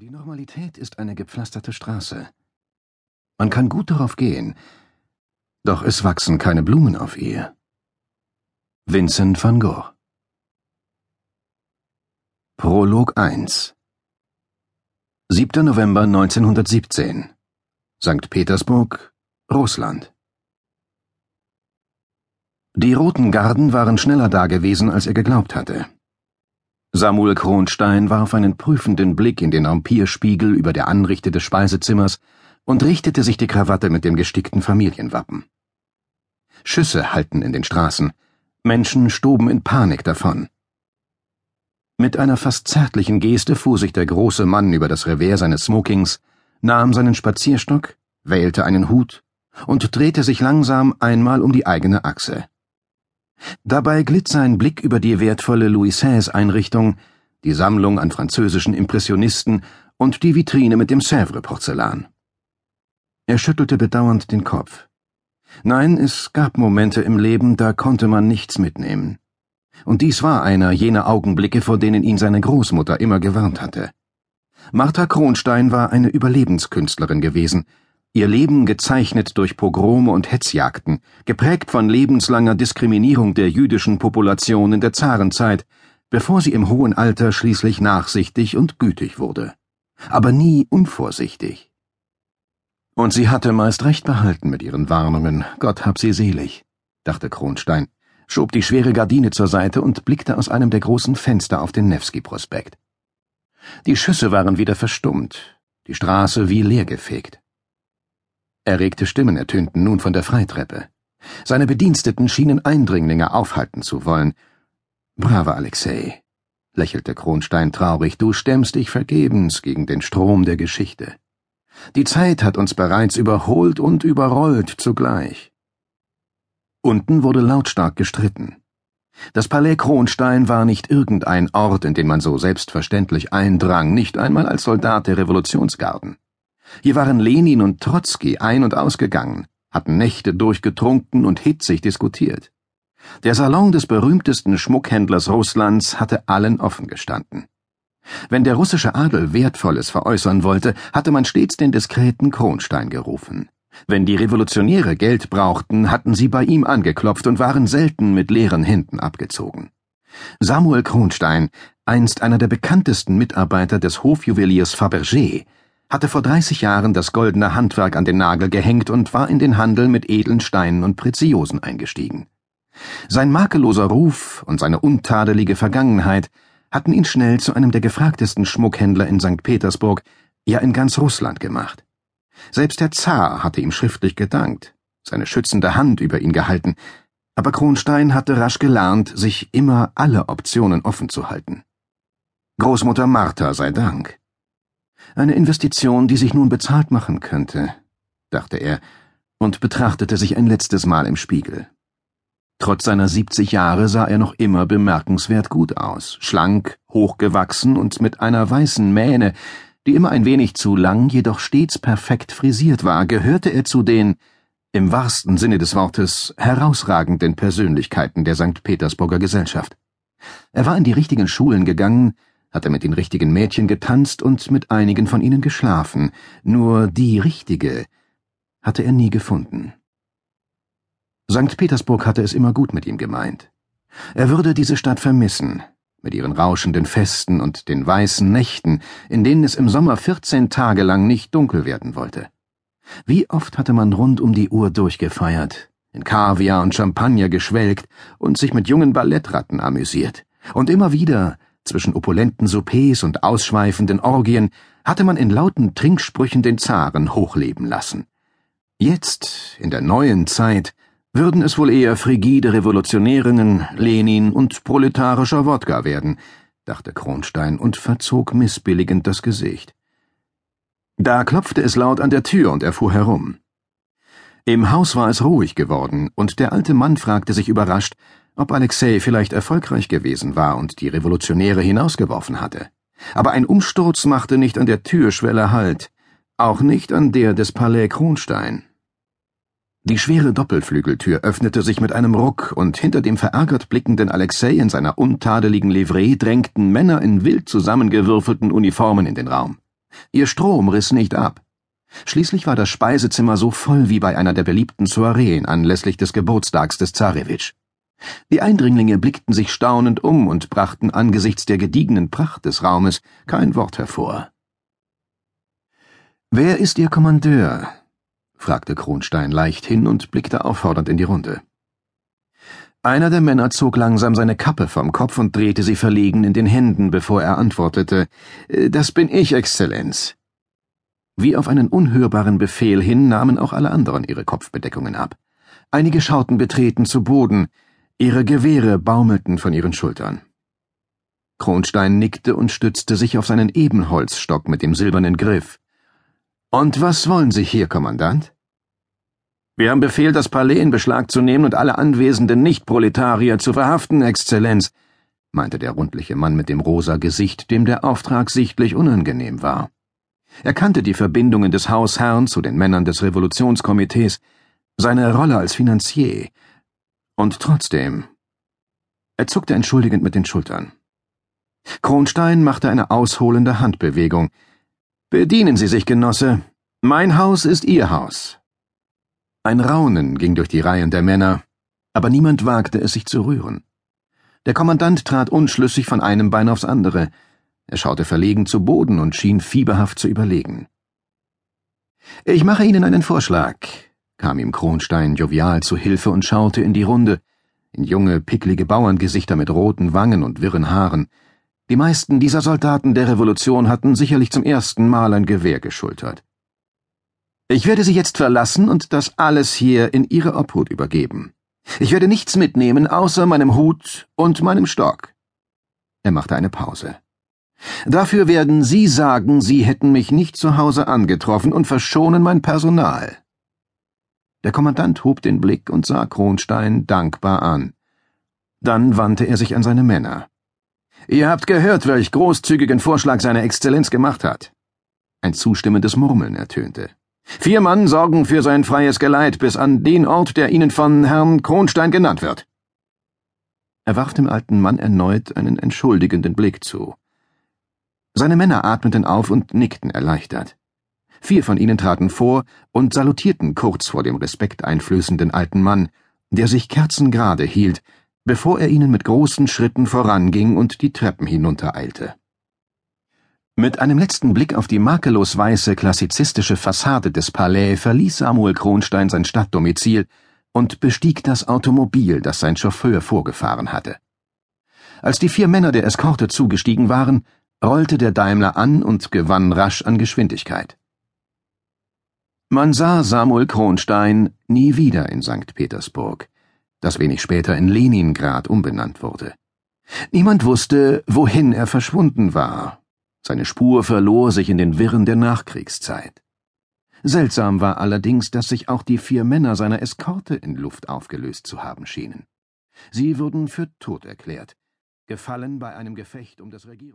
Die Normalität ist eine gepflasterte Straße. Man kann gut darauf gehen, doch es wachsen keine Blumen auf ihr. Vincent van Gogh Prolog 1 7. November 1917 St. Petersburg, Russland Die Roten Garden waren schneller dagewesen, als er geglaubt hatte. Samuel Kronstein warf einen prüfenden Blick in den Ampierspiegel über der Anrichte des Speisezimmers und richtete sich die Krawatte mit dem gestickten Familienwappen. Schüsse hallten in den Straßen, Menschen stoben in Panik davon. Mit einer fast zärtlichen Geste fuhr sich der große Mann über das Revers seines Smokings, nahm seinen Spazierstock, wählte einen Hut und drehte sich langsam einmal um die eigene Achse. Dabei glitt sein Blick über die wertvolle Louis Seize-Einrichtung, die Sammlung an französischen Impressionisten und die Vitrine mit dem Sèvres-Porzellan. Er schüttelte bedauernd den Kopf. Nein, es gab Momente im Leben, da konnte man nichts mitnehmen. Und dies war einer jener Augenblicke, vor denen ihn seine Großmutter immer gewarnt hatte. Martha Kronstein war eine Überlebenskünstlerin gewesen, Ihr Leben gezeichnet durch Pogrome und Hetzjagden, geprägt von lebenslanger Diskriminierung der jüdischen Population in der Zarenzeit, bevor sie im hohen Alter schließlich nachsichtig und gütig wurde. Aber nie unvorsichtig. Und sie hatte meist recht behalten mit ihren Warnungen, Gott hab sie selig, dachte Kronstein, schob die schwere Gardine zur Seite und blickte aus einem der großen Fenster auf den Newski-Prospekt. Die Schüsse waren wieder verstummt, die Straße wie leergefegt. Erregte Stimmen ertönten nun von der Freitreppe. Seine Bediensteten schienen Eindringlinge aufhalten zu wollen. Braver Alexei, lächelte Kronstein traurig, du stemmst dich vergebens gegen den Strom der Geschichte. Die Zeit hat uns bereits überholt und überrollt zugleich. Unten wurde lautstark gestritten. Das Palais Kronstein war nicht irgendein Ort, in den man so selbstverständlich eindrang, nicht einmal als Soldat der Revolutionsgarden. Hier waren Lenin und Trotzki ein- und ausgegangen, hatten Nächte durchgetrunken und hitzig diskutiert. Der Salon des berühmtesten Schmuckhändlers Russlands hatte allen offen gestanden. Wenn der russische Adel Wertvolles veräußern wollte, hatte man stets den diskreten Kronstein gerufen. Wenn die Revolutionäre Geld brauchten, hatten sie bei ihm angeklopft und waren selten mit leeren Händen abgezogen. Samuel Kronstein, einst einer der bekanntesten Mitarbeiter des Hofjuweliers Fabergé, hatte vor 30 Jahren das goldene Handwerk an den Nagel gehängt und war in den Handel mit edlen Steinen und Preziosen eingestiegen. Sein makelloser Ruf und seine untadelige Vergangenheit hatten ihn schnell zu einem der gefragtesten Schmuckhändler in St. Petersburg, ja in ganz Russland gemacht. Selbst der Zar hatte ihm schriftlich gedankt, seine schützende Hand über ihn gehalten, aber Kronstein hatte rasch gelernt, sich immer alle Optionen offen zu halten. Großmutter Martha sei Dank. Eine Investition, die sich nun bezahlt machen könnte, dachte er und betrachtete sich ein letztes Mal im Spiegel. Trotz seiner 70 Jahre sah er noch immer bemerkenswert gut aus, schlank, hochgewachsen und mit einer weißen Mähne, die immer ein wenig zu lang, jedoch stets perfekt frisiert war, gehörte er zu den, im wahrsten Sinne des Wortes, herausragenden Persönlichkeiten der St. Petersburger Gesellschaft. Er war in die richtigen Schulen gegangen, hatte mit den richtigen Mädchen getanzt und mit einigen von ihnen geschlafen, nur die richtige hatte er nie gefunden. St. Petersburg hatte es immer gut mit ihm gemeint. Er würde diese Stadt vermissen, mit ihren rauschenden Festen und den weißen Nächten, in denen es im Sommer vierzehn Tage lang nicht dunkel werden wollte. Wie oft hatte man rund um die Uhr durchgefeiert, in Kaviar und Champagner geschwelgt und sich mit jungen Ballettratten amüsiert. Und immer wieder zwischen opulenten Soupers und ausschweifenden Orgien hatte man in lauten Trinksprüchen den Zaren hochleben lassen. Jetzt, in der neuen Zeit, würden es wohl eher frigide Revolutionärinnen, Lenin und proletarischer Wodka werden, dachte Kronstein und verzog missbilligend das Gesicht. Da klopfte es laut an der Tür und er fuhr herum. Im Haus war es ruhig geworden, und der alte Mann fragte sich überrascht, ob Alexei vielleicht erfolgreich gewesen war und die Revolutionäre hinausgeworfen hatte. Aber ein Umsturz machte nicht an der Türschwelle Halt, auch nicht an der des Palais Kronstein. Die schwere Doppelflügeltür öffnete sich mit einem Ruck, und hinter dem verärgert blickenden Alexei in seiner untadeligen Livree drängten Männer in wild zusammengewürfelten Uniformen in den Raum. Ihr Strom riss nicht ab. Schließlich war das Speisezimmer so voll wie bei einer der beliebten Soireen anlässlich des Geburtstags des Zarewitsch. Die Eindringlinge blickten sich staunend um und brachten angesichts der gediegenen Pracht des Raumes kein Wort hervor. Wer ist Ihr Kommandeur? fragte Kronstein leicht hin und blickte auffordernd in die Runde. Einer der Männer zog langsam seine Kappe vom Kopf und drehte sie verlegen in den Händen, bevor er antwortete Das bin ich, Exzellenz. Wie auf einen unhörbaren Befehl hin nahmen auch alle anderen ihre Kopfbedeckungen ab. Einige schauten betreten zu Boden, ihre Gewehre baumelten von ihren Schultern. Kronstein nickte und stützte sich auf seinen Ebenholzstock mit dem silbernen Griff. Und was wollen Sie hier, Kommandant? Wir haben Befehl, das Palais in Beschlag zu nehmen und alle anwesenden Nicht-Proletarier zu verhaften, Exzellenz, meinte der rundliche Mann mit dem rosa Gesicht, dem der Auftrag sichtlich unangenehm war. Er kannte die Verbindungen des Hausherrn zu den Männern des Revolutionskomitees, seine Rolle als Finanzier. Und trotzdem. Er zuckte entschuldigend mit den Schultern. Kronstein machte eine ausholende Handbewegung. Bedienen Sie sich, Genosse. Mein Haus ist Ihr Haus. Ein Raunen ging durch die Reihen der Männer, aber niemand wagte es sich zu rühren. Der Kommandant trat unschlüssig von einem Bein aufs andere, er schaute verlegen zu Boden und schien fieberhaft zu überlegen. Ich mache Ihnen einen Vorschlag, kam ihm Kronstein jovial zu Hilfe und schaute in die Runde, in junge, picklige Bauerngesichter mit roten Wangen und wirren Haaren. Die meisten dieser Soldaten der Revolution hatten sicherlich zum ersten Mal ein Gewehr geschultert. Ich werde Sie jetzt verlassen und das alles hier in Ihre Obhut übergeben. Ich werde nichts mitnehmen außer meinem Hut und meinem Stock. Er machte eine Pause. Dafür werden Sie sagen, Sie hätten mich nicht zu Hause angetroffen und verschonen mein Personal. Der Kommandant hob den Blick und sah Kronstein dankbar an. Dann wandte er sich an seine Männer. Ihr habt gehört, welch großzügigen Vorschlag seine Exzellenz gemacht hat. Ein zustimmendes Murmeln ertönte. Vier Mann sorgen für sein freies Geleit bis an den Ort, der Ihnen von Herrn Kronstein genannt wird. Er warf dem alten Mann erneut einen entschuldigenden Blick zu. Seine Männer atmeten auf und nickten erleichtert. Vier von ihnen traten vor und salutierten kurz vor dem respekteinflößenden alten Mann, der sich kerzengerade hielt, bevor er ihnen mit großen Schritten voranging und die Treppen hinuntereilte. Mit einem letzten Blick auf die makellos weiße klassizistische Fassade des Palais verließ Samuel Kronstein sein Stadtdomizil und bestieg das Automobil, das sein Chauffeur vorgefahren hatte. Als die vier Männer der Eskorte zugestiegen waren, rollte der Daimler an und gewann rasch an Geschwindigkeit. Man sah Samuel Kronstein nie wieder in St. Petersburg, das wenig später in Leningrad umbenannt wurde. Niemand wusste, wohin er verschwunden war. Seine Spur verlor sich in den Wirren der Nachkriegszeit. Seltsam war allerdings, dass sich auch die vier Männer seiner Eskorte in Luft aufgelöst zu haben schienen. Sie wurden für tot erklärt, gefallen bei einem Gefecht um das Regierung